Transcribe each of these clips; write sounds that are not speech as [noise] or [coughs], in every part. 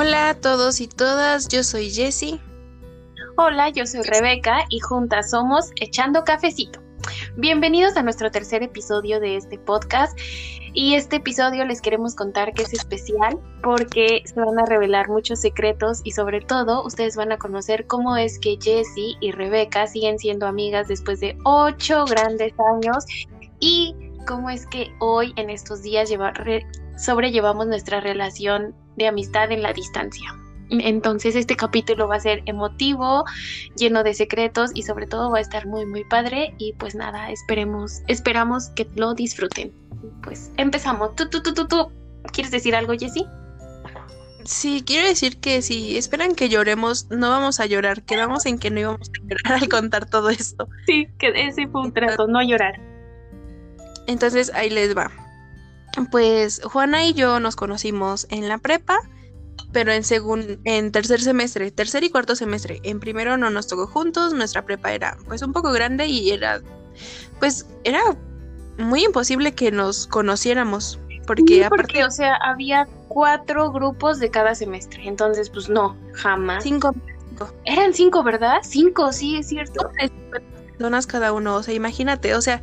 Hola a todos y todas, yo soy Jessie. Hola, yo soy Rebeca y juntas somos Echando Cafecito. Bienvenidos a nuestro tercer episodio de este podcast y este episodio les queremos contar que es especial porque se van a revelar muchos secretos y sobre todo ustedes van a conocer cómo es que Jessie y Rebeca siguen siendo amigas después de ocho grandes años y cómo es que hoy en estos días sobrellevamos nuestra relación de amistad en la distancia. Entonces este capítulo va a ser emotivo, lleno de secretos y sobre todo va a estar muy muy padre y pues nada, esperemos, esperamos que lo disfruten. Pues empezamos. ¿Tú, tú, tú, tú, tú? ¿Quieres decir algo, Jessie? Sí, quiero decir que si esperan que lloremos, no vamos a llorar. Quedamos en que no íbamos a llorar [laughs] al contar todo esto. Sí, que ese fue un trato, no llorar. Entonces ahí les va. Pues Juana y yo nos conocimos en la prepa, pero en segundo, en tercer semestre, tercer y cuarto semestre. En primero no nos tocó juntos, nuestra prepa era pues un poco grande y era, pues era muy imposible que nos conociéramos. Porque, aparte, o sea, había cuatro grupos de cada semestre, entonces pues no, jamás. Cinco. Eran cinco, ¿verdad? Cinco, sí, es cierto. Personas cada uno, o sea, imagínate, o sea,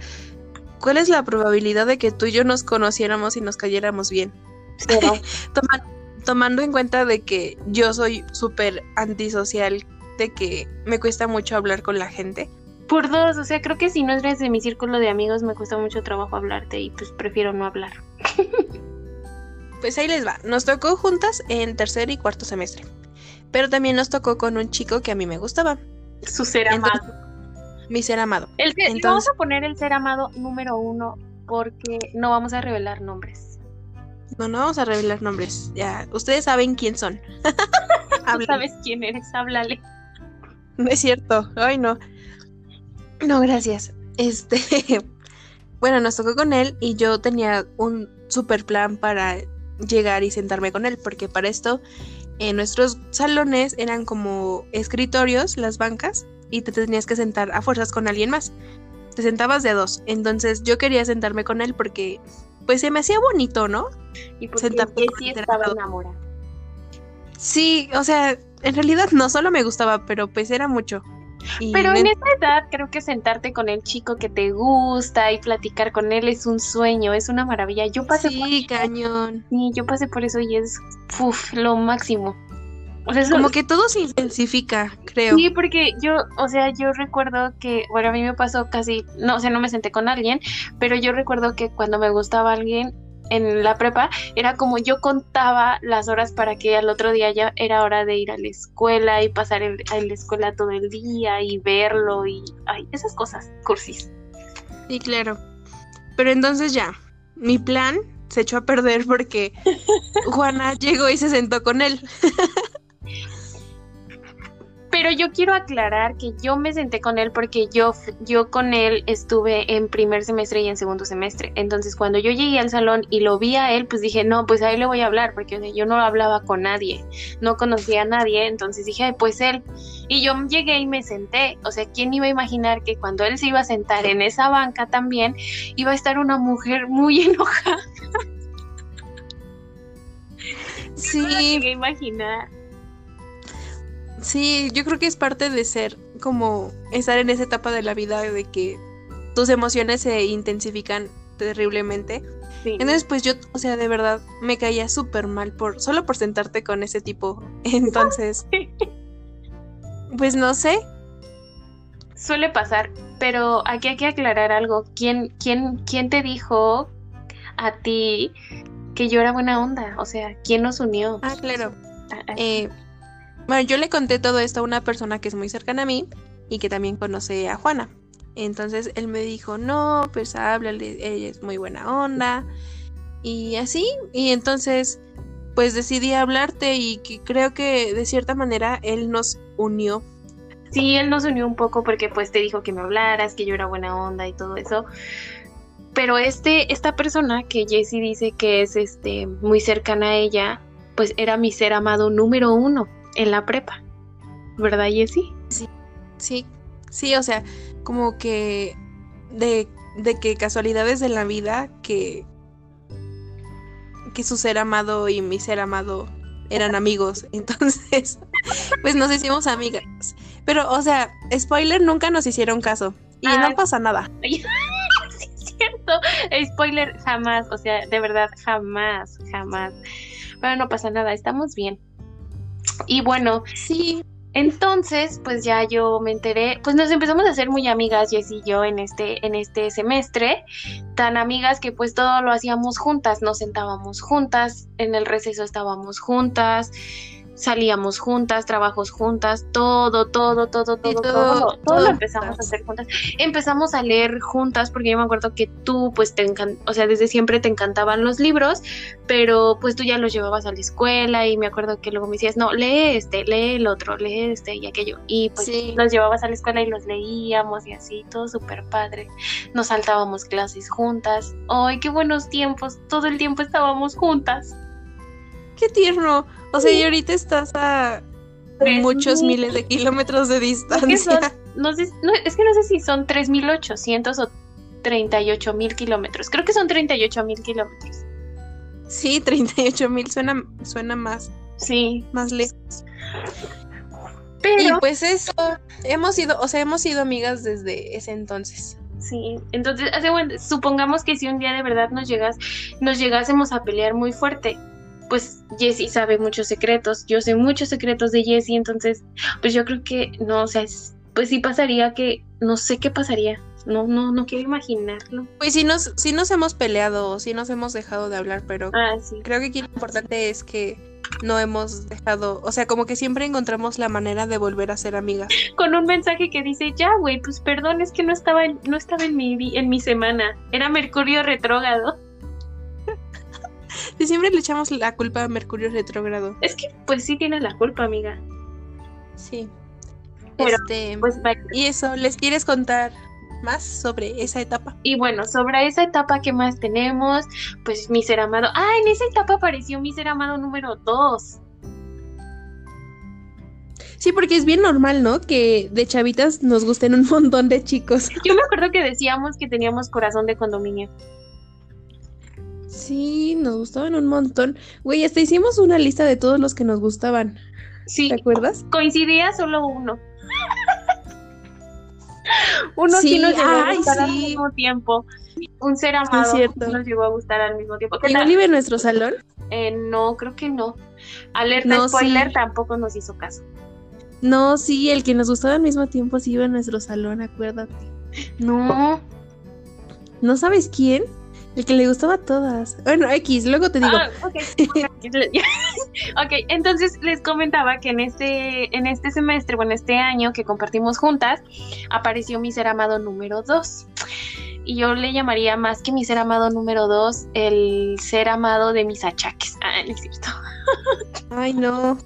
¿cuál es la probabilidad de que tú y yo nos conociéramos y nos cayéramos bien? [laughs] tomando en cuenta de que yo soy súper antisocial, de que me cuesta mucho hablar con la gente. Por dos, o sea, creo que si no eres de mi círculo de amigos me cuesta mucho trabajo hablarte y pues prefiero no hablar. [laughs] pues ahí les va, nos tocó juntas en tercer y cuarto semestre, pero también nos tocó con un chico que a mí me gustaba. Su ser amado mi ser amado. El Vamos a poner el ser amado número uno porque no vamos a revelar nombres. No, no vamos a revelar nombres. Ya, ustedes saben quién son. [laughs] sabes quién eres, háblale. No es cierto. Ay, no. No, gracias. Este, [laughs] bueno, nos tocó con él y yo tenía un super plan para llegar y sentarme con él, porque para esto en nuestros salones eran como escritorios, las bancas, y te tenías que sentar a fuerzas con alguien más. Te sentabas de dos. Entonces yo quería sentarme con él porque pues se me hacía bonito, ¿no? Y porque sí estaba enamorada. Sí, o sea, en realidad no solo me gustaba, pero pues era mucho. pero en esta edad creo que sentarte con el chico que te gusta y platicar con él es un sueño, es una maravilla. Yo pasé sí, cañón. Sí, yo pasé por eso y es uf, lo máximo. O sea, como que todo se intensifica, creo. Sí, porque yo, o sea, yo recuerdo que, bueno, a mí me pasó casi, no, o sea, no me senté con alguien, pero yo recuerdo que cuando me gustaba alguien en la prepa, era como yo contaba las horas para que al otro día ya era hora de ir a la escuela y pasar en, la escuela todo el día y verlo y, ay, esas cosas, cursis. Sí, claro. Pero entonces ya, mi plan se echó a perder porque [laughs] Juana llegó y se sentó con él. Pero yo quiero aclarar que yo me senté con él porque yo, yo con él estuve en primer semestre y en segundo semestre. Entonces cuando yo llegué al salón y lo vi a él, pues dije, no, pues a él le voy a hablar porque yo no hablaba con nadie, no conocía a nadie. Entonces dije, pues él. Y yo llegué y me senté. O sea, ¿quién iba a imaginar que cuando él se iba a sentar en esa banca también iba a estar una mujer muy [laughs] enojada? Sí. No imaginar. Sí, yo creo que es parte de ser como estar en esa etapa de la vida de que tus emociones se intensifican terriblemente. Entonces, pues yo, o sea, de verdad me caía súper mal por solo por sentarte con ese tipo. [laughs] Entonces, [laughs] pues no sé. Suele pasar, pero aquí hay que aclarar algo. ¿Quién, quién, quién te dijo a ti que yo era buena onda? O sea, ¿quién nos unió? Ah, claro. Ah, ah. Eh, bueno, yo le conté todo esto a una persona que es muy cercana a mí y que también conoce a Juana. Entonces él me dijo, no, pues háblale, ella es muy buena onda. Y así, y entonces pues decidí hablarte y que creo que de cierta manera él nos unió. Sí, él nos unió un poco porque pues te dijo que me hablaras, que yo era buena onda y todo eso. Pero este, esta persona que Jessie dice que es este muy cercana a ella, pues era mi ser amado número uno en la prepa, ¿verdad, Jessie? Sí, sí, sí, o sea, como que de, de que casualidades de la vida que, que su ser amado y mi ser amado eran amigos. [laughs] Entonces, pues nos hicimos amigas. Pero, o sea, spoiler, nunca nos hicieron caso. Y no pasa nada. [laughs] sí, es cierto. Spoiler, jamás. O sea, de verdad, jamás, jamás. Pero no pasa nada, estamos bien. Y bueno, sí. Entonces, pues ya yo me enteré, pues nos empezamos a hacer muy amigas, Jess y yo, en este, en este semestre, tan amigas que pues todo lo hacíamos juntas, nos sentábamos juntas, en el receso estábamos juntas, salíamos juntas, trabajos juntas, todo, todo, todo, todo, todo, todo, lo empezamos a hacer juntas. Empezamos a leer juntas porque yo me acuerdo que tú, pues te encanta, o sea, desde siempre te encantaban los libros, pero pues tú ya los llevabas a la escuela y me acuerdo que luego me decías, no, lee este, lee el otro, lee este y aquello. Y pues los llevabas a la escuela y los leíamos y así, todo súper padre. Nos saltábamos clases juntas. ¡Ay, qué buenos tiempos! Todo el tiempo estábamos juntas. ¡Qué tierno! O sea, y ahorita estás a muchos miles de kilómetros de distancia. Es que, no sé, es que no sé si son 3.800 o 38.000 kilómetros. Creo que son 38.000 kilómetros. Sí, 38.000 suena, suena más. Sí. Más lejos. Pero... Y pues eso, hemos sido, o sea, hemos sido amigas desde ese entonces. Sí, entonces, supongamos que si un día de verdad nos llegas, nos llegásemos a pelear muy fuerte, pues Jessie sabe muchos secretos, yo sé muchos secretos de Jessie, entonces pues yo creo que no, o sea, pues sí pasaría que no sé qué pasaría. No, no, no quiero imaginarlo. Pues sí nos, sí nos hemos peleado, sí nos hemos dejado de hablar, pero ah, creo que aquí lo importante es que no hemos dejado, o sea, como que siempre encontramos la manera de volver a ser amigas. Con un mensaje que dice, ya, güey, pues perdón, es que no estaba, en, no estaba en mi, en mi semana, era Mercurio retrógrado. [laughs] Y siempre le echamos la culpa a Mercurio retrógrado. Es que pues sí tiene la culpa, amiga. Sí. este, pues, y eso, ¿les quieres contar más sobre esa etapa? Y bueno, sobre esa etapa que más tenemos, pues mi ser amado. Ah, en esa etapa apareció mi ser amado número 2. Sí, porque es bien normal, ¿no? Que de chavitas nos gusten un [laughs] montón de chicos. Yo me acuerdo que decíamos que teníamos corazón de condominio. Sí, nos gustaban un montón. Güey, hasta hicimos una lista de todos los que nos gustaban. Sí. ¿Te acuerdas? Coincidía solo uno. [laughs] uno sí, nos llegó a gustar al mismo tiempo. Un ser amado nos llegó a gustar al mismo tiempo. ¿Y no vive en nuestro salón? Eh, no, creo que no. Alerta spoiler tampoco nos hizo caso. No, sí, el que nos gustaba al mismo tiempo sí iba en nuestro salón, acuérdate. No. ¿No sabes quién? El que le gustaba a todas. Bueno, X, luego te digo. Ah, [laughs] ok, entonces les comentaba que en este, en este semestre, bueno, este año que compartimos juntas, apareció mi ser amado número 2. Y yo le llamaría más que mi ser amado número 2, el ser amado de mis achaques. Ah, no es cierto. Ay, no.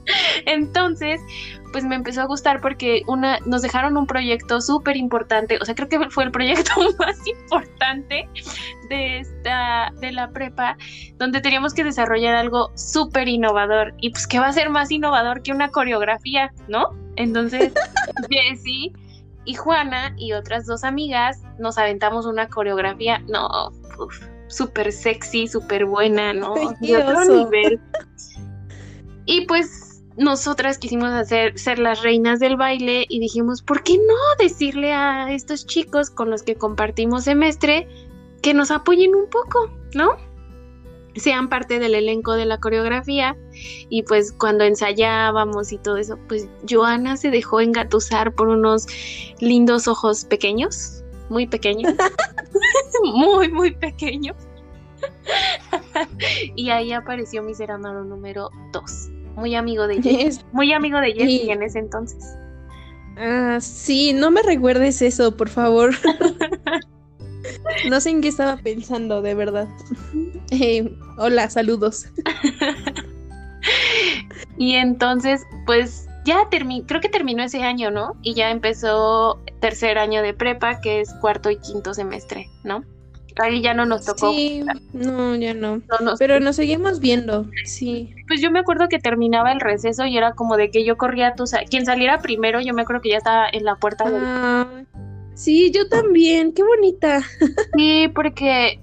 Entonces, pues me empezó a gustar porque una, nos dejaron un proyecto súper importante, o sea, creo que fue el proyecto [laughs] más importante de esta, de la prepa, donde teníamos que desarrollar algo súper innovador. Y pues, ¿qué va a ser más innovador que una coreografía, no? Entonces, [laughs] Jessie y Juana y otras dos amigas nos aventamos una coreografía, no, súper sexy, súper buena, ¿no? De otro nivel. [laughs] Y pues nosotras quisimos hacer ser las reinas del baile y dijimos, ¿por qué no decirle a estos chicos con los que compartimos semestre que nos apoyen un poco, ¿no? Sean parte del elenco de la coreografía y pues cuando ensayábamos y todo eso, pues Joana se dejó engatusar por unos lindos ojos pequeños, muy pequeños, [laughs] muy, muy pequeños. [laughs] y ahí apareció mi ser amado número 2 muy amigo de [laughs] Jessie. Muy amigo de Jessie en ese entonces. Ah, sí, no me recuerdes eso, por favor. [laughs] no sé en qué estaba pensando, de verdad. Eh, hola, saludos. [laughs] y entonces, pues ya terminó, creo que terminó ese año, ¿no? Y ya empezó tercer año de prepa, que es cuarto y quinto semestre, ¿no? Ahí ya no nos tocó. Sí, no, ya no. Pero nos seguimos viendo, sí. Pues yo me acuerdo que terminaba el receso y era como de que yo corría a tu... Quien saliera primero, yo me acuerdo que ya estaba en la puerta. Ah, sí, yo también, qué bonita. [laughs] Sí, porque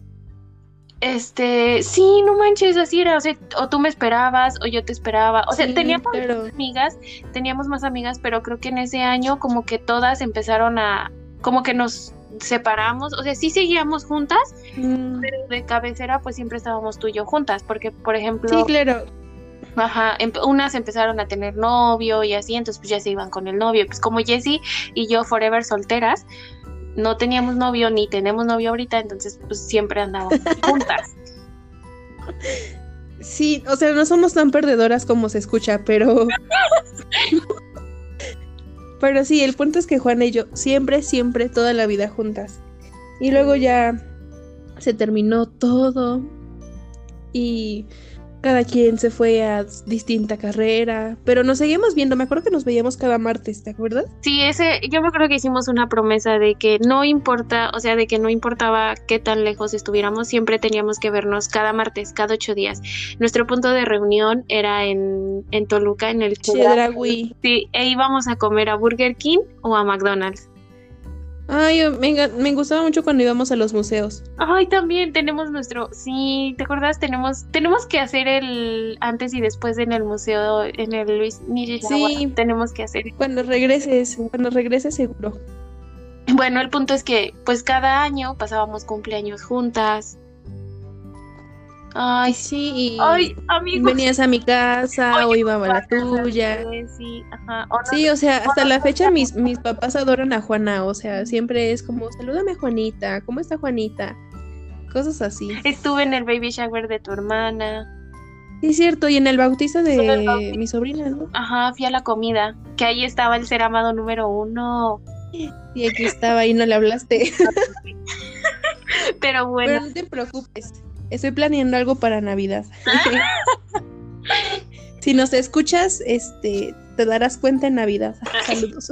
Este, sí, no manches, así era, o sea, o tú me esperabas o yo te esperaba, o sea, Sí, teníamos más amigas, teníamos más amigas, pero creo que en ese año como que todas empezaron a, como que nos separamos, o sea, sí seguíamos juntas, Mm, pero de cabecera pues siempre estábamos tú y yo juntas, porque por ejemplo, Sí, claro. ajá, empe- unas empezaron a tener novio y así, entonces pues ya se iban con el novio, pues como Jessie y yo forever solteras, no teníamos novio ni tenemos novio ahorita, entonces pues siempre andábamos [laughs] juntas. Sí, o sea, no somos tan perdedoras como se escucha, pero. [laughs] pero sí, el punto es que Juana y yo siempre, siempre, toda la vida juntas. Y luego ya se terminó todo. Y cada quien se fue a distinta carrera. Pero nos seguimos viendo. Me acuerdo que nos veíamos cada martes, ¿te acuerdas? Sí, ese, yo me acuerdo que hicimos una promesa de que no importa, o sea, de que no importaba qué tan lejos estuviéramos, siempre teníamos que vernos cada martes, cada ocho días. Nuestro punto de reunión era en, en Toluca, en el Chedraui. Sí, e íbamos a comer a Burger King o a McDonald's. Ay, me, me gustaba mucho cuando íbamos a los museos. Ay, también tenemos nuestro, sí, ¿te acuerdas? Tenemos, tenemos que hacer el antes y después en el museo, en el Luis Nishizawa. Sí. Tenemos que hacer. Cuando regreses, cuando regreses seguro. Bueno, el punto es que, pues cada año pasábamos cumpleaños juntas. Ay, sí. Ay, amigos. venías a mi casa o iba a la tuya. Sí, ajá. o no- Sí, o sea, hasta no, la fecha mis, mis papás adoran a Juana, o sea, siempre es como, salúdame Juanita, ¿cómo está Juanita? Cosas así. Estuve en el baby shower de tu hermana. Sí, es cierto, y en el bautizo el de bautizo. mi sobrina, ¿no? Ajá, fui a la comida. Que ahí estaba el ser amado número uno. Y aquí estaba y no le hablaste. Pero [laughs] Pero bueno, no te preocupes, estoy planeando algo para Navidad. [laughs] si nos escuchas, este, te darás cuenta en Navidad. Saludos.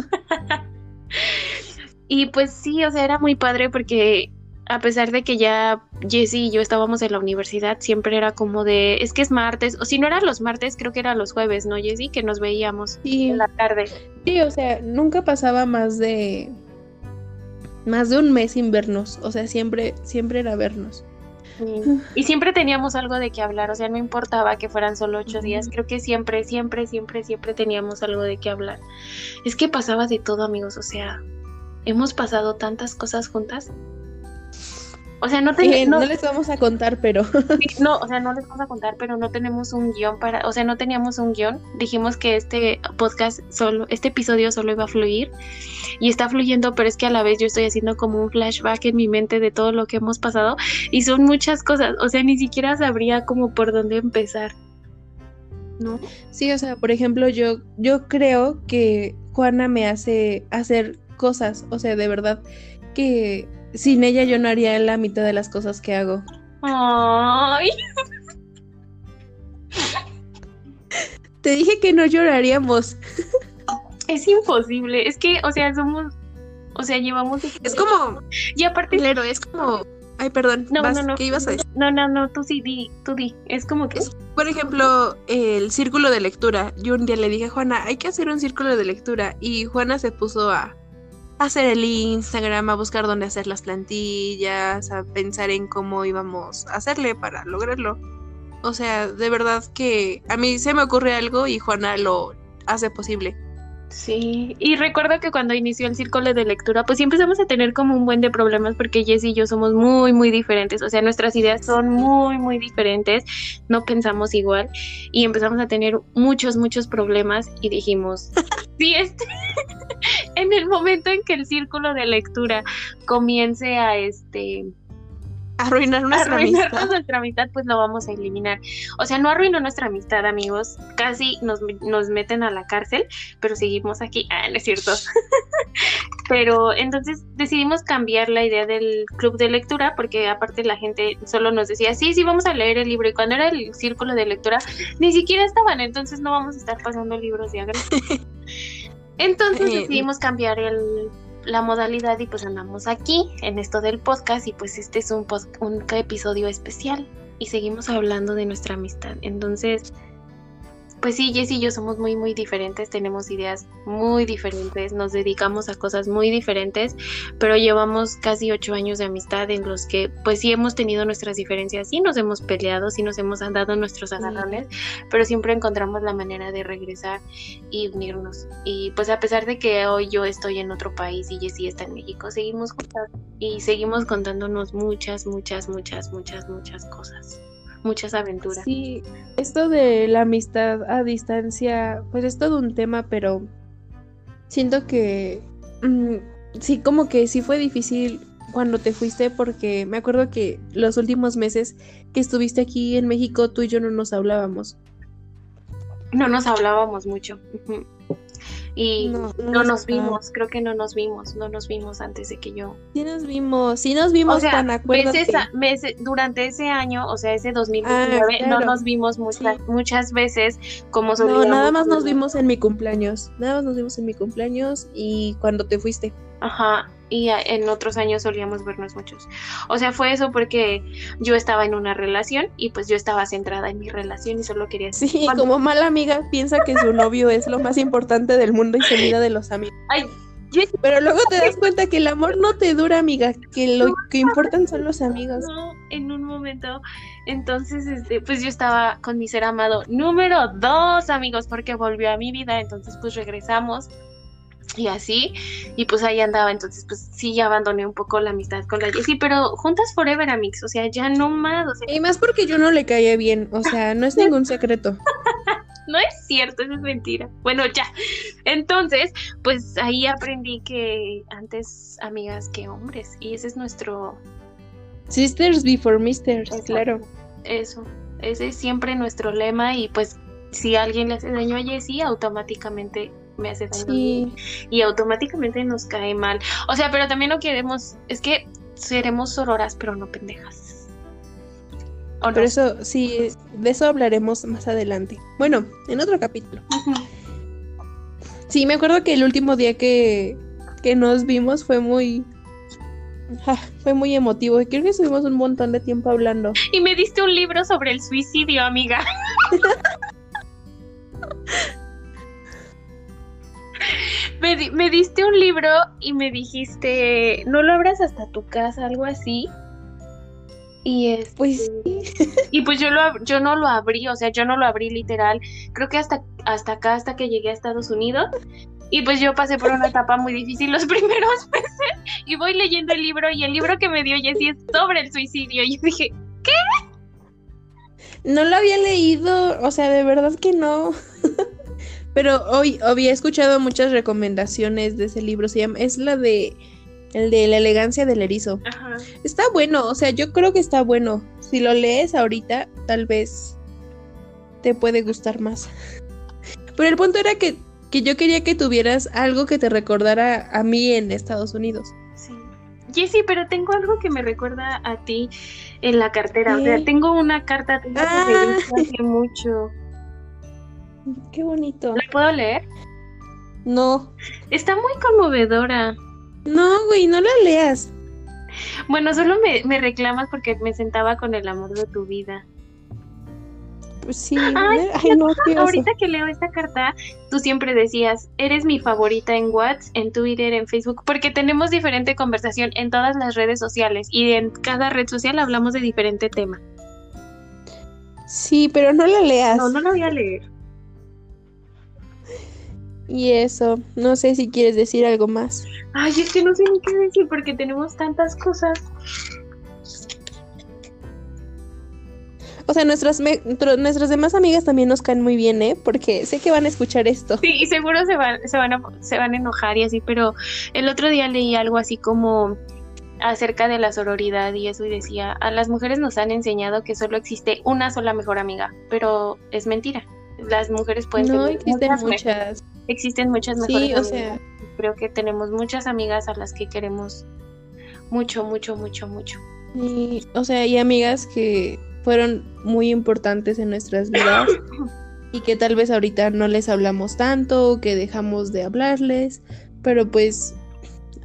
y pues sí, o sea, era muy padre porque a pesar de que ya Jessie y yo estábamos en la universidad, siempre era como de, es que es martes, o si no era los martes, creo que era los jueves, ¿no, Jessie? Que nos veíamos Sí, en la tarde. sí, o sea, nunca pasaba más de más de un mes sin vernos, o sea, siempre siempre era vernos. Sí. Y siempre teníamos algo de qué hablar, o sea, no importaba que fueran solo ocho días, creo que siempre, siempre, siempre, siempre teníamos algo de qué hablar. Es que pasaba de todo, amigos, o sea, hemos pasado tantas cosas juntas. O sea, no, ten- Eh, no, no les vamos a contar, pero no, o sea, no les vamos a contar, pero no tenemos un guion para, o sea, no teníamos un guion. Dijimos que este podcast solo, este episodio solo iba a fluir y está fluyendo, pero es que a la vez yo estoy haciendo como un flashback en mi mente de todo lo que hemos pasado y son muchas cosas, o sea, ni siquiera sabría como por dónde empezar. ¿No? sí, o sea, por ejemplo, yo yo creo que Juana me hace hacer cosas, o sea, de verdad que sin ella yo no haría la mitad de las cosas que hago. Ay, Te dije que no lloraríamos. es imposible, es que, o sea, somos, o sea, llevamos... Es como, Y aparte... claro, es como, ay, perdón, No, vas, no, no. ¿qué ibas a decir? No, no, no, tú sí di, tú di. Es como que... Es, por ejemplo, el círculo de lectura. Yo un día le dije a Juana, hay que hacer un círculo de lectura. Y Juana se puso a hacer el Instagram, a buscar dónde hacer las plantillas, a pensar en cómo íbamos a hacerle para lograrlo. O sea, de verdad que a mí se me ocurre algo y Juana lo hace posible. Sí, y recuerdo que cuando inició el círculo de lectura, pues sí empezamos a tener como un buen de problemas porque Jess y yo somos muy, muy diferentes, o sea, nuestras ideas son muy, muy diferentes, no pensamos igual y empezamos a tener muchos, muchos problemas y dijimos, [laughs] sí, este, en el momento en que el círculo de lectura comience a, este, Arruinar nuestra arruinar amistad. nuestra amistad, pues lo vamos a eliminar. O sea, no arruinó nuestra amistad, amigos. Casi nos, nos meten a la cárcel, pero seguimos aquí. Ah, no es cierto. [laughs] pero entonces decidimos cambiar la idea del club de lectura, porque aparte la gente solo nos decía, sí, sí, vamos a leer el libro. Y cuando era el círculo de lectura, ni siquiera estaban, entonces no vamos a estar pasando libros de agresión. [laughs] Entonces Eh, decidimos cambiar el, la modalidad y pues andamos aquí en esto del podcast y pues este es un, un episodio especial y seguimos hablando de nuestra amistad. Entonces, pues sí, Jess y yo somos muy, muy diferentes, tenemos ideas muy diferentes, nos dedicamos a cosas muy diferentes, pero llevamos casi ocho años de amistad en los que pues sí hemos tenido nuestras diferencias, sí nos hemos peleado, sí nos hemos dado nuestros agarrones, pero siempre encontramos la manera de regresar y unirnos. Y pues a pesar de que hoy yo estoy en otro país y Jessie está en México, seguimos juntas y seguimos contándonos muchas, muchas, muchas, muchas, muchas cosas muchas aventuras. Sí, esto de la amistad a distancia, pues es todo un tema, pero siento que mm, sí, como que sí fue difícil cuando te fuiste porque me acuerdo que los últimos meses que estuviste aquí en México, tú y yo no nos hablábamos. No nos hablábamos mucho. Y no, nos vimos, creo que no nos vimos, no nos vimos antes de que yo. Sí nos vimos, sí nos vimos, o sea, meses, durante ese año, o sea, ese 2019, ah, no nos vimos muchas, muchas veces como No, nada más nos vimos en mi cumpleaños, nada más nos vimos en mi cumpleaños y cuando te fuiste. Ajá, y en otros años solíamos vernos muchos. O sea, fue eso porque yo estaba en una relación y pues yo estaba centrada en mi relación y solo quería... Sí, como mala amiga piensa que su novio es lo más importante del mundo y se olvida de los amigos. Ay, Pero luego te das cuenta que el amor no te dura, amiga, que lo que importan son los amigos. No, en un momento, entonces, este, pues yo estaba con mi ser amado número dos, amigos, porque volvió a mi vida, entonces pues regresamos y así, y pues ahí andaba, entonces pues sí, ya abandoné un poco la amistad con la Jessie, pero juntas forever, amigos, o sea, ya no más, o sea. Y más porque yo no le caía bien, o sea, no es ningún secreto. [laughs] no es cierto, eso es mentira. Bueno, ya. Entonces, pues ahí aprendí que antes amigas que hombres, y ese es nuestro... Sisters before misters, claro. Eso, ese es siempre nuestro lema y pues si alguien le hace daño a Jessie, automáticamente me hace daño y automáticamente nos cae mal. O sea, pero también no queremos, es que seremos sororas, pero no pendejas. Pero eso, sí, de eso hablaremos más adelante. Bueno, en otro capítulo. Sí, me acuerdo que el último día que, que nos vimos fue muy, fue muy emotivo. Creo que estuvimos un montón de tiempo hablando. Y me diste un libro sobre el suicidio, amiga. [laughs] me, diste un libro y me dijiste, no lo abras hasta tu casa, algo así. Y es este, pues y pues yo lo yo no lo abrí, o sea, yo no lo abrí literal. Creo que hasta hasta acá hasta que llegué a Estados Unidos y pues yo pasé por una etapa muy difícil los [laughs] primeros meses y voy leyendo el libro y el libro que me dio Jessie es sobre el suicidio y yo dije, ¿qué? No lo había leído, o sea, de verdad que no. [laughs] Pero hoy había escuchado muchas recomendaciones de ese libro. Se llama, es la de el de la elegancia del erizo. Ajá. Está bueno, o sea, yo creo que está bueno. Si lo lees ahorita, tal vez te puede gustar más. [laughs] Pero el punto era que, que yo quería que tuvieras algo que te recordara a mí en Estados Unidos. Sí. Jessy, pero tengo algo que me recuerda a ti en la cartera. O sea, tengo una carta tengo ah. hace mucho. Qué bonito. ¿La puedo leer? No. Está muy conmovedora. No, güey, no la leas. Bueno, solo me, reclamas porque me sentaba con el amor de tu vida. Pues sí, [laughs] ay, no, ahorita que leo esta carta, tú siempre decías, eres mi favorita en WhatsApp, en Twitter, en Facebook, porque tenemos diferente conversación en todas las redes sociales y en cada red social hablamos de diferente tema. Sí, pero no la leas. No, no la voy a leer. Y eso, no sé si quieres decir algo más. Ay, es que no sé ni qué decir porque tenemos tantas cosas. O sea, nuestras, nuestras demás amigas también nos caen muy bien, ¿eh? Porque sé que van a escuchar esto. Sí, y seguro se van, se van, a, se van a enojar y así, pero el otro día leí algo así como acerca de la sororidad y eso y decía, a las mujeres nos han enseñado que solo existe una sola mejor amiga, pero es mentira. Las mujeres pueden no, existen muchas existen muchas mejores sí, o sea... Creo que tenemos muchas amigas a las que queremos mucho, mucho, mucho, mucho. Y, o sea, hay amigas que fueron muy importantes en nuestras vidas [coughs] y que tal vez ahorita no les hablamos tanto o que dejamos de hablarles, pero pues,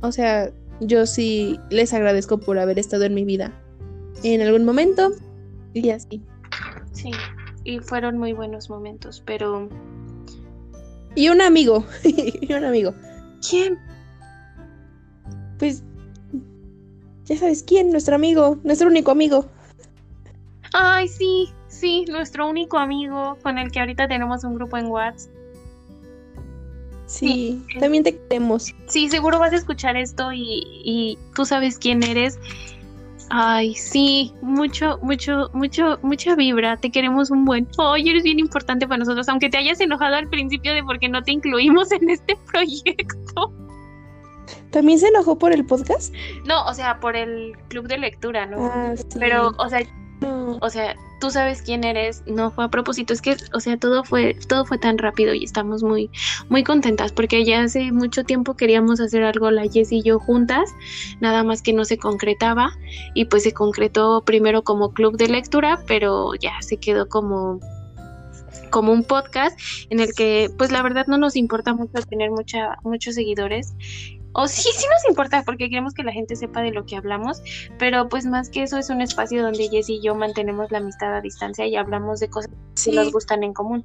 o sea, yo sí les agradezco por haber estado en mi vida en algún momento y así. Sí, y fueron muy buenos momentos, pero... Y un amigo, [laughs] y un amigo. ¿Quién? Pues, ya sabes quién, nuestro amigo, nuestro único amigo. Ay, sí, sí, nuestro único amigo con el que ahorita tenemos un grupo en WhatsApp. Sí, también te queremos. Sí, seguro vas a escuchar esto y, y tú sabes quién eres. Ay, sí, mucho, mucho, mucho, mucha vibra. Te queremos un buen. Ay, eres bien importante para nosotros, aunque te hayas enojado al principio de por qué no te incluimos [laughs] en este proyecto. ¿También se enojó por el podcast? No, o sea, por el club de lectura, ¿no? Ah, sí. Pero, o sea, O sea, tú sabes quién eres, no fue a propósito, es que, o sea, todo fue, todo fue tan rápido y estamos muy, muy contentas porque ya hace mucho tiempo queríamos hacer algo la Jess y yo juntas, nada más que no se concretaba y pues se concretó primero como club de lectura, pero ya se quedó como como un podcast en el que pues la verdad no nos importa mucho tener mucha, muchos seguidores o sí, sí nos importa porque queremos que la gente sepa de lo que hablamos, pero pues más que eso es un espacio donde Jess y yo mantenemos la amistad a distancia y hablamos de cosas Sí. que nos gustan en común.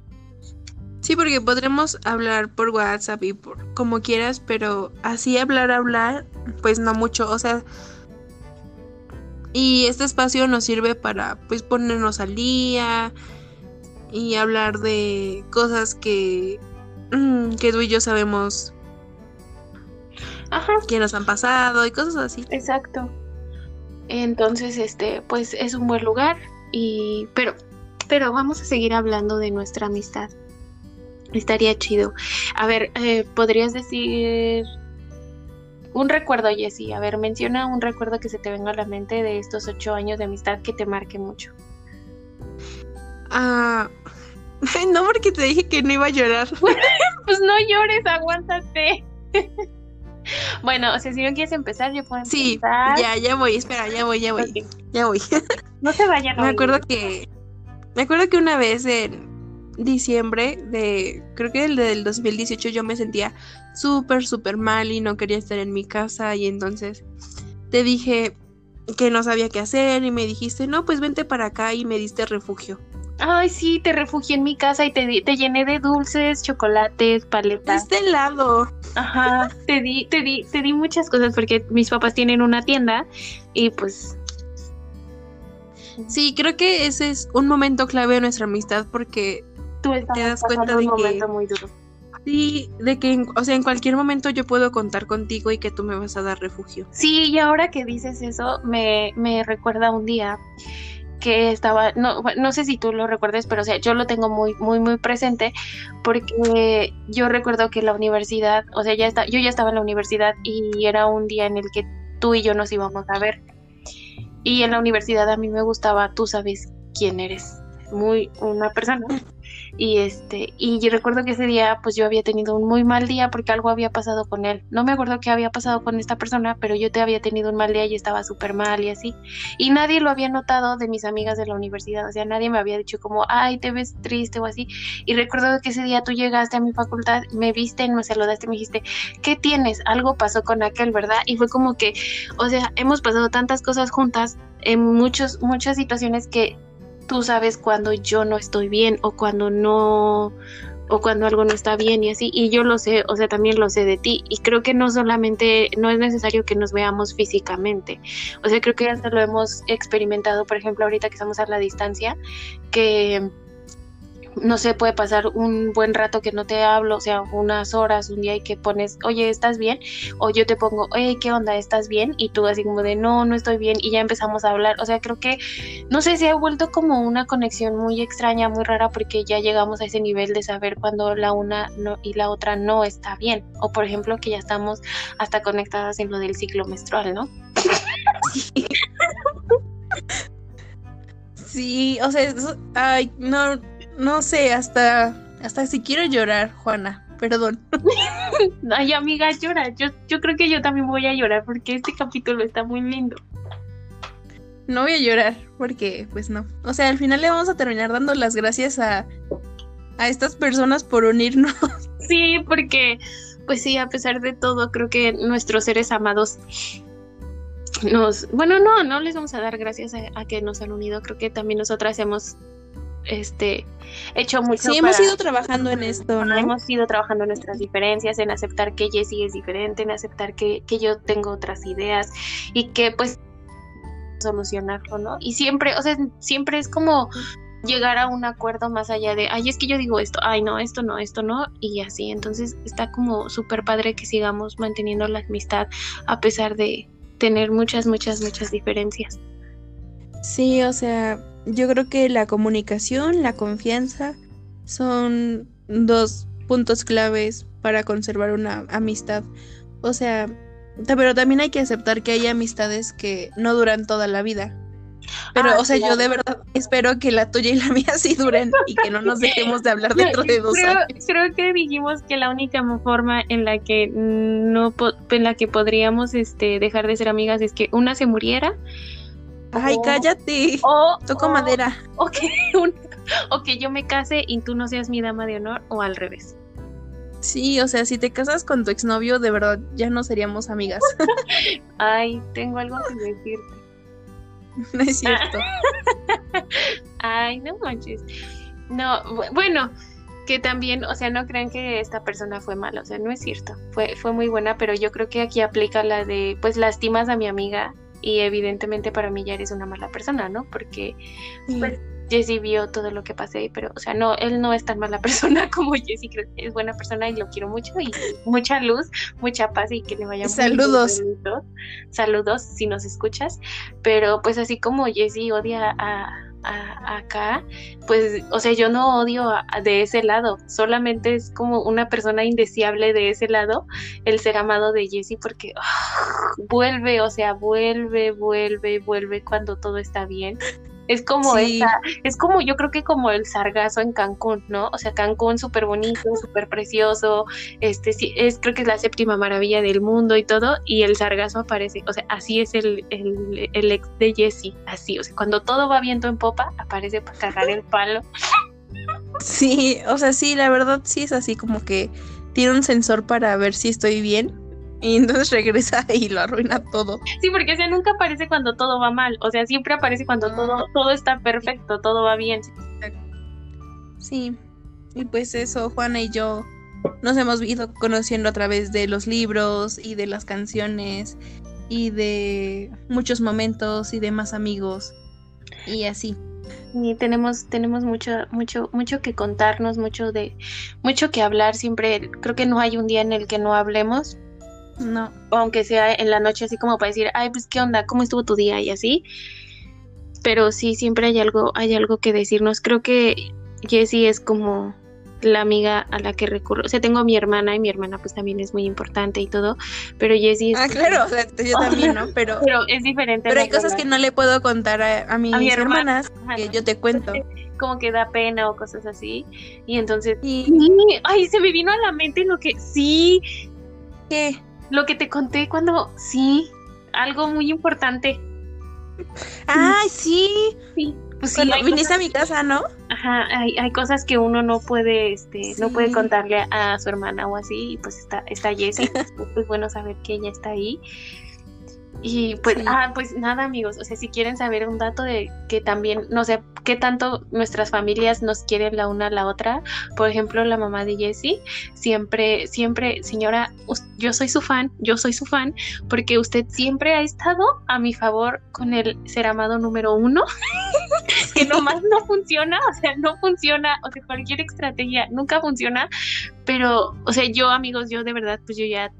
Sí, porque podremos hablar por WhatsApp y por como quieras, pero así hablar, hablar, pues no mucho. O sea, y este espacio nos sirve para pues ponernos al día y hablar de cosas que, mm, que tú y yo sabemos Ajá, que nos han pasado y cosas así. exacto. Entonces, este, pues es un buen lugar y pero pero vamos a seguir hablando de nuestra amistad. Estaría chido. A ver, eh, ¿podrías decir un recuerdo, Jessie? A ver, menciona un recuerdo que se te venga a la mente de estos ocho años de amistad que te marque mucho. Ah, [laughs] no porque te dije que no iba a llorar. [laughs] Pues no llores, aguántate. [laughs] [laughs] bueno, o sea, si no quieres empezar, yo puedo Sí, empezar. ya, ya voy, espera, ya voy, ya voy, Ok. ya voy. No te vayan [laughs] Me acuerdo que me acuerdo que una vez en diciembre de creo que el del 2018 yo me sentía súper súper mal y no quería estar en mi casa y entonces te dije que no sabía qué hacer y me dijiste, "No, pues vente para acá" y me diste refugio. Ay, sí, te refugié en mi casa y te, di- te llené de dulces, chocolates, paletas. Este lado. Ajá, te di, te di, te di muchas cosas porque mis papás tienen una tienda y pues Sí, creo que ese es un momento clave de nuestra amistad porque tú estabas das cuenta de un que- momento muy duro. sí, de que o sea, en cualquier momento yo puedo contar contigo y que tú me vas a dar refugio. Sí, y ahora que dices eso, me, me recuerda un día que estaba, no, no sé si tú lo recuerdes, pero o sea, yo lo tengo muy, muy, muy presente porque yo recuerdo que la universidad, o sea, ya está, yo ya estaba en la universidad y era un día en el que tú y yo nos íbamos a ver. Y en la universidad a mí me gustaba, tú sabes quién eres, muy una persona. Y este, y yo recuerdo que ese día pues yo había tenido un muy mal día porque algo había pasado con él. No me acuerdo qué había pasado con esta persona, pero yo te había tenido un mal día y estaba súper mal y así. Y nadie lo había notado de mis amigas de la universidad, o sea, nadie me había dicho como, ay, te ves triste o así. Y recuerdo que ese día tú llegaste a mi facultad, me viste, me saludaste me dijiste, ¿qué tienes? Algo pasó con aquel, ¿verdad? Y fue como que, o sea, hemos pasado tantas cosas juntas en muchos, muchas situaciones que tú sabes cuando yo no estoy bien o cuando no o cuando algo no está bien y así y yo lo sé, o sea, también lo sé de ti y creo que no solamente no es necesario que nos veamos físicamente. O sea, creo que hasta lo hemos experimentado, por ejemplo, ahorita que estamos a la distancia, que no sé, puede pasar un buen rato que no te hablo, o sea, unas horas, un día y que pones, oye, ¿estás bien? O yo te pongo, oye, ¿qué onda? ¿Estás bien? Y tú así como de, no, no estoy bien, y ya empezamos a hablar. O sea, creo que, no sé, se ha vuelto como una conexión muy extraña, muy rara, porque ya llegamos a ese nivel de saber cuando la una no, y la otra no está bien. O por ejemplo, que ya estamos hasta conectadas en lo del ciclo menstrual, ¿no? [laughs] Sí, o sea, ay, no, no sé, hasta, hasta si quiero llorar, Juana, perdón. [laughs] Ay, amiga, llora. Yo, yo creo que yo también voy a llorar porque este capítulo está muy lindo. No voy a llorar, porque, pues no. O sea, al final le vamos a terminar dando las gracias a, a estas personas por unirnos. [laughs] Sí, porque, pues sí, a pesar de todo, creo que nuestros seres amados nos, bueno, no, no les vamos a dar gracias a, a que nos han unido. Creo que también nosotras hemos este, hecho mucho. Sí, hemos ido trabajando en esto, ¿no? Hemos ido trabajando en nuestras diferencias, en aceptar que Jessie es diferente, en aceptar que, que yo tengo otras ideas y que pues solucionarlo, ¿no? Y siempre, o sea, siempre es como llegar a un acuerdo más allá de, ay, es que yo digo esto, ay, no, esto no, esto no, y así. Entonces está como súper padre que sigamos manteniendo la amistad a pesar de tener muchas, muchas, muchas diferencias. Sí, o sea, yo creo que la comunicación, la confianza son dos puntos claves para conservar una amistad. O sea, pero también hay que aceptar que hay amistades que no duran toda la vida. Pero, Ah, o sea, yo de verdad espero que la tuya y la [laughs] mía sí duren y que no nos dejemos de hablar dentro de dos creo, años. creo que dijimos que la única forma en la que no en la que podríamos este dejar de ser amigas es que una se muriera Ay, cállate. o Toco o- madera. o que [laughs] un- o que yo me case y tú no seas mi dama de honor o al revés. Sí, o sea, si te casas con tu exnovio, de verdad ya no seríamos amigas. [laughs] Ay, tengo algo que decirte. no es cierto. [laughs] Ay, no manches. No, bu- bueno, que también, o sea, no crean que esta persona fue mala, o sea, no es cierto. Fue, fue muy buena, pero yo creo que aquí aplica la de, pues, lastimas a mi amiga y evidentemente para mí ya eres una mala persona, ¿no? Porque pues, Jesse vio todo lo que pasé, pero, o sea, no, él no es tan mala [laughs] persona como Jesse, creo que es buena persona y lo quiero mucho y mucha luz, mucha paz y que le vaya muy bien, Saludos. Saludos si nos escuchas, pero pues así como Jesse odia a, a- acá, pues, o sea, yo no odio a- de ese lado, solamente es como una persona indeseable de ese lado, el ser amado de Jesse, porque ah, vuelve, o sea, vuelve, vuelve, vuelve cuando todo está bien. Es como Sí. esa, es como, yo creo que como el sargazo en Cancún, ¿no? O sea, Cancún súper bonito, súper precioso, este sí, es, creo que es la séptima maravilla del mundo y todo, y el sargazo aparece, o sea, así es el, el, el ex de Jesse, así, o sea, cuando todo va viento en popa, aparece para cagar el palo. Sí, o sea, sí, la verdad sí es así como que tiene un sensor para ver si estoy bien y entonces regresa [laughs] y lo arruina todo. Sí, porque o sea, nunca aparece cuando todo va mal, o sea, siempre aparece cuando todo, todo está perfecto, todo va bien. Sí, y pues eso, Juana y yo nos hemos ido conociendo a través de los libros y de las canciones y de muchos momentos y de más amigos y así. Y tenemos, tenemos mucho, mucho, mucho que contarnos, mucho de, mucho que hablar. Siempre, creo que no hay un día en el que no hablemos, No, aunque sea en la noche, así como para decir, ay, pues qué onda, cómo estuvo tu día y así. Pero sí, siempre hay algo, hay algo que decirnos. Creo que Jessie es como la amiga a la que recurro. O sea, tengo a mi hermana y mi hermana pues también es muy importante y todo, pero Jessie es ah, claro, o sea, yo [laughs] también, ¿no? Pero, [laughs] pero es diferente. pero hay cosas que no le puedo contar a, a mis A mi hermana. hermanas Ajá, que yo te cuento. [laughs] como que da pena o cosas así. Y entonces, ¿Y sí, ay, se me vino a la mente lo que, sí, qué? Lo que te conté cuando, sí, algo muy importante. ¡Ay, sí! Sí, pues sí, viniste cosas, a mi casa, ¿no? ajá, hay, hay cosas que uno no puede, este, no puede contarle a su hermana o así, y pues está, está Jessie, pues [laughs] es bueno saber que ella está ahí. Y pues, Sí. ah, pues nada, amigos, o sea, si quieren saber un dato de que también, no sé, qué tanto nuestras familias nos quieren la una a la otra, por ejemplo, la mamá de Jessie, siempre, siempre, señora, yo soy su fan, yo soy su fan, porque usted siempre ha estado a mi favor con el ser amado número uno, [laughs] que nomás no funciona, o sea, no funciona, o sea, cualquier estrategia nunca funciona, pero, o sea, yo, amigos, yo de verdad, pues yo ya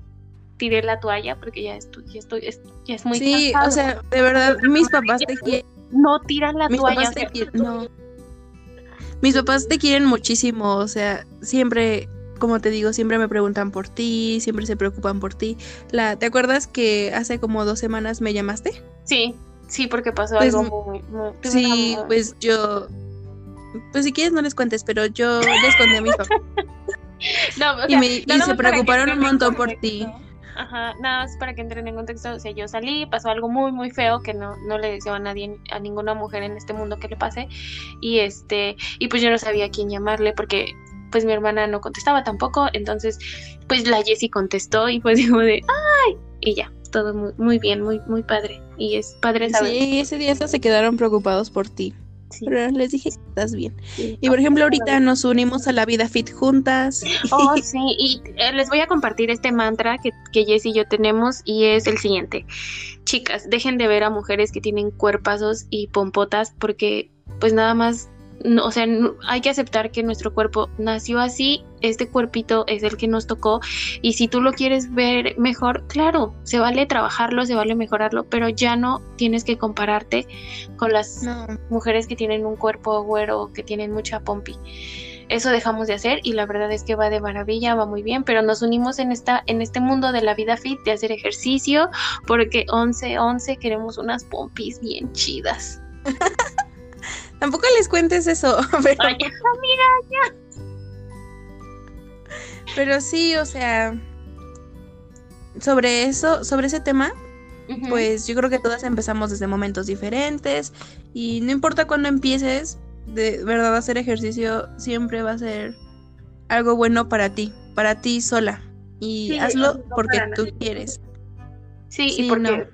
tiré la toalla porque ya estoy, ya estoy, es- ya es muy sí, cansado. o sea, de verdad, mis papás te quieren. no tiran la Mis toalla. papás te quieren. No. Mis papás te quieren muchísimo, o sea, siempre, como te digo, siempre me preguntan por ti, siempre se preocupan por ti. La, ¿te acuerdas que hace como dos semanas me llamaste? Sí, sí, porque pasó Pues, algo muy, muy- Sí, pues yo, pues si quieres no les cuentes, pero yo les conté a mis papás [laughs] No, o y, sea, me- y se preocuparon un montón por ti. Ajá, nada más para que entren en contexto, o sea, yo salí, pasó algo muy, muy feo que no, no le deseo a nadie, a ninguna mujer en este mundo que le pase, y este, y pues yo no sabía a quién llamarle porque pues mi hermana no contestaba tampoco, entonces pues la Jessie contestó y pues dijo de, ay, y ya, todo muy, muy bien, muy, muy padre, y es padre saber. Sí, ese día hasta se quedaron preocupados por ti. Pero les dije que estás bien. y por ejemplo, ahorita nos unimos a la vida fit juntas. Oh, [laughs] sí, y eh, les voy a compartir este mantra que, que Jess y yo tenemos y es el siguiente. Chicas, dejen de ver a mujeres que tienen cuerpazos y pompotas porque pues nada más o sea, hay que aceptar que nuestro cuerpo nació así, este cuerpito es el que nos tocó y si tú lo quieres ver mejor, claro, se vale trabajarlo, se vale mejorarlo, pero ya no tienes que compararte con las mujeres que tienen un cuerpo güero, que tienen mucha pompi. Eso dejamos de hacer y la verdad es que va de maravilla, va muy bien, pero nos unimos en esta en este mundo de la vida fit, de hacer ejercicio, porque 11 11 queremos unas pompis bien chidas. [laughs] Tampoco les cuentes eso. [laughs] Pero... Pero sí, o sea, sobre eso, sobre ese tema, pues yo creo que todas empezamos desde momentos diferentes y no importa cuándo empieces, de verdad hacer ejercicio siempre va a ser algo bueno para ti, para ti sola. Y hazlo porque tú quieres. Sí, y porque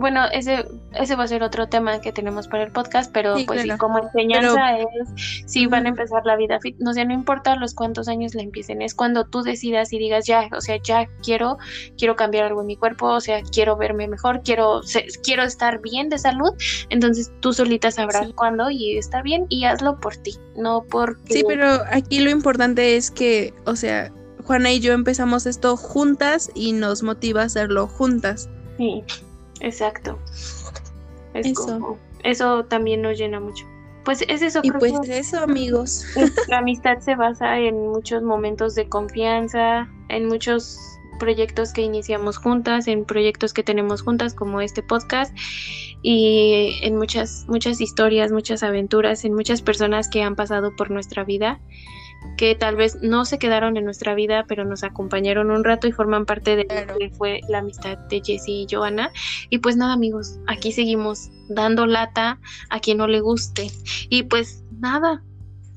bueno, ese, ese va a ser otro tema que tenemos para el podcast, pero pues como enseñanza es, si van a empezar la vida fit, no sé, no importa los cuántos años la empiecen, es cuando tú decidas y digas, ya, o sea, ya quiero, quiero cambiar algo en mi cuerpo, o sea, quiero verme mejor, quiero, quiero estar bien de salud, entonces tú solita sabrás cuándo y está bien y hazlo por ti, no por... Sí, pero aquí lo importante es que, o sea, Juana y yo empezamos esto juntas y nos motiva a hacerlo juntas. Sí. Exacto. eso. eso también nos llena mucho. Pues es eso. Y pues eso, amigos. La [laughs] amistad se basa en muchos momentos de confianza, en muchos proyectos que iniciamos juntas, en proyectos que tenemos juntas como este podcast y en muchas muchas historias, muchas aventuras, en muchas personas que han pasado por nuestra vida que tal vez no se quedaron en nuestra vida, pero nos acompañaron un rato y forman parte de lo que fue la amistad de Jessie y Joana. Y pues nada, amigos, aquí seguimos dando lata a quien no le guste. Y pues nada,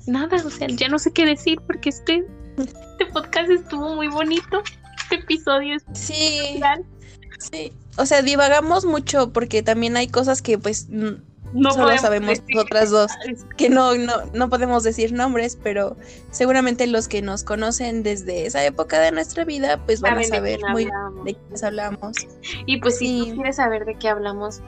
nada, o sea, ya no sé qué decir porque este, este podcast estuvo muy bonito. Este episodio es sí, sí. O sea, divagamos mucho porque también hay cosas que pues no solo sabemos nosotras dos que no, no, no podemos decir nombres, pero seguramente los que nos conocen desde esa época de nuestra vida, pues van a saber muy bien de qué hablamos. Y pues si tú quieres saber de qué hablamos,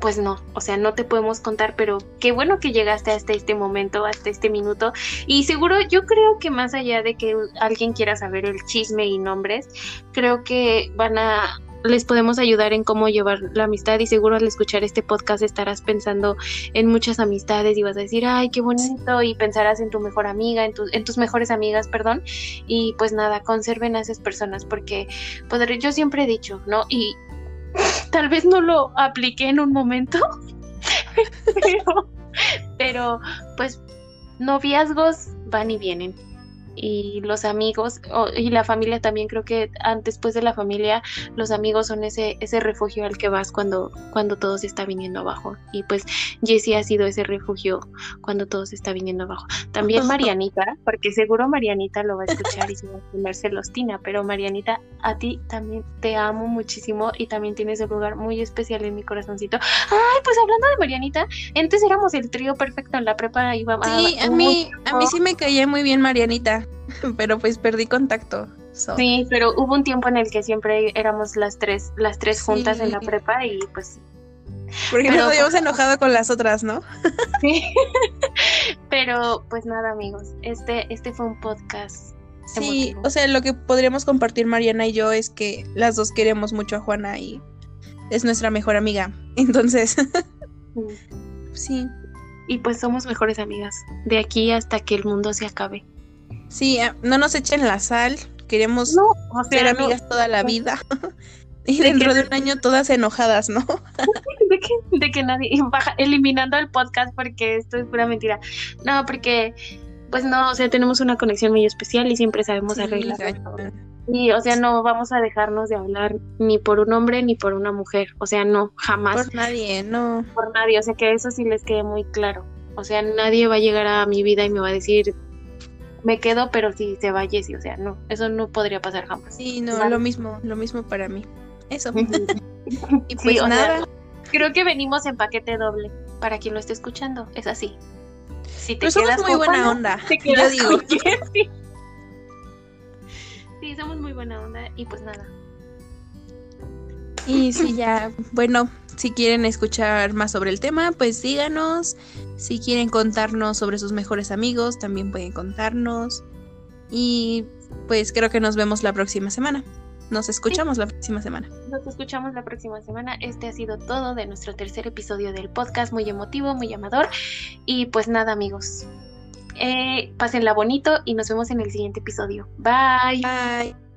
pues no, o sea, no te podemos contar, pero qué bueno que llegaste hasta este momento, hasta este minuto. Y seguro, yo creo que más allá de que alguien quiera saber el chisme y nombres, creo que van a les podemos ayudar en cómo llevar la amistad y seguro al escuchar este podcast estarás pensando en muchas amistades y vas a decir, ay, qué bonito y pensarás en tu mejor amiga, en, en tus mejores amigas, perdón, y pues nada, conserven a esas personas porque pues, yo siempre he dicho, ¿no? Y tal vez no lo apliqué en un momento, [laughs] pero, pero pues noviazgos van y vienen y los amigos y la familia también creo que después de la familia los amigos son ese ese refugio al que vas cuando cuando todo se está viniendo abajo. Y pues Jessie ha sido ese refugio cuando todo se está viniendo abajo. También [laughs] Marianita porque seguro Marianita lo va a escuchar y se va a poner celostina pero Marianita a ti también te amo muchísimo y también tienes un lugar muy especial en mi corazoncito. Ay pues hablando de Marianita antes éramos el trío perfecto en la prepa iba sí a mí a mí sí me caía muy bien Marianita [laughs] pero pues perdí contacto. Sí, pero hubo un tiempo en el que siempre éramos las tres, las tres juntas en la prepa y pues porque nos habíamos enojado con las otras, ¿no? [laughs] Sí. Pero pues nada, amigos, este, este fue un podcast. Sí, o sea, lo que podríamos compartir Mariana y yo es que las dos queremos mucho a Juana y es nuestra mejor amiga. [laughs] Entonces, sí. Y pues somos mejores amigas, de aquí hasta que el mundo se acabe. Sí, eh, no nos echen la sal, queremos ser amigas toda la vida. [laughs] y dentro de un año todas enojadas, ¿no? [laughs] de, que, de que nadie [laughs] baja, eliminando el podcast porque esto es pura mentira. No, porque pues no, o sea, tenemos una conexión muy especial y siempre sabemos arreglar. Y, o sea, no vamos a dejarnos de hablar ni por un hombre ni por una mujer. O sea, no, jamás. Por nadie, no. Por nadie, o sea, que eso sí les quede muy claro. O sea, nadie va a llegar a mi vida y me va a decir, me quedo, pero si se va Jessie, o sea, no, eso no podría pasar jamás. Sí, no, lo mismo, lo mismo para mí. Eso. y pues nada. creo que venimos en paquete doble. para quien lo esté escuchando, es así. Si te Pero somos muy buena onda. Te quedas digo. sí. [laughs] sí, somos muy buena onda y pues nada. Y si ya, bueno, si quieren escuchar más sobre el tema, pues díganos. Si quieren contarnos sobre sus mejores amigos, también pueden contarnos. Y pues creo que nos vemos la próxima semana. Nos escuchamos la próxima semana. Nos escuchamos la próxima semana. Este ha sido todo de nuestro tercer episodio del podcast, muy emotivo, muy llamador. Y pues nada, amigos. Eh, pásenla bonito y nos vemos en el siguiente episodio. Bye. Bye.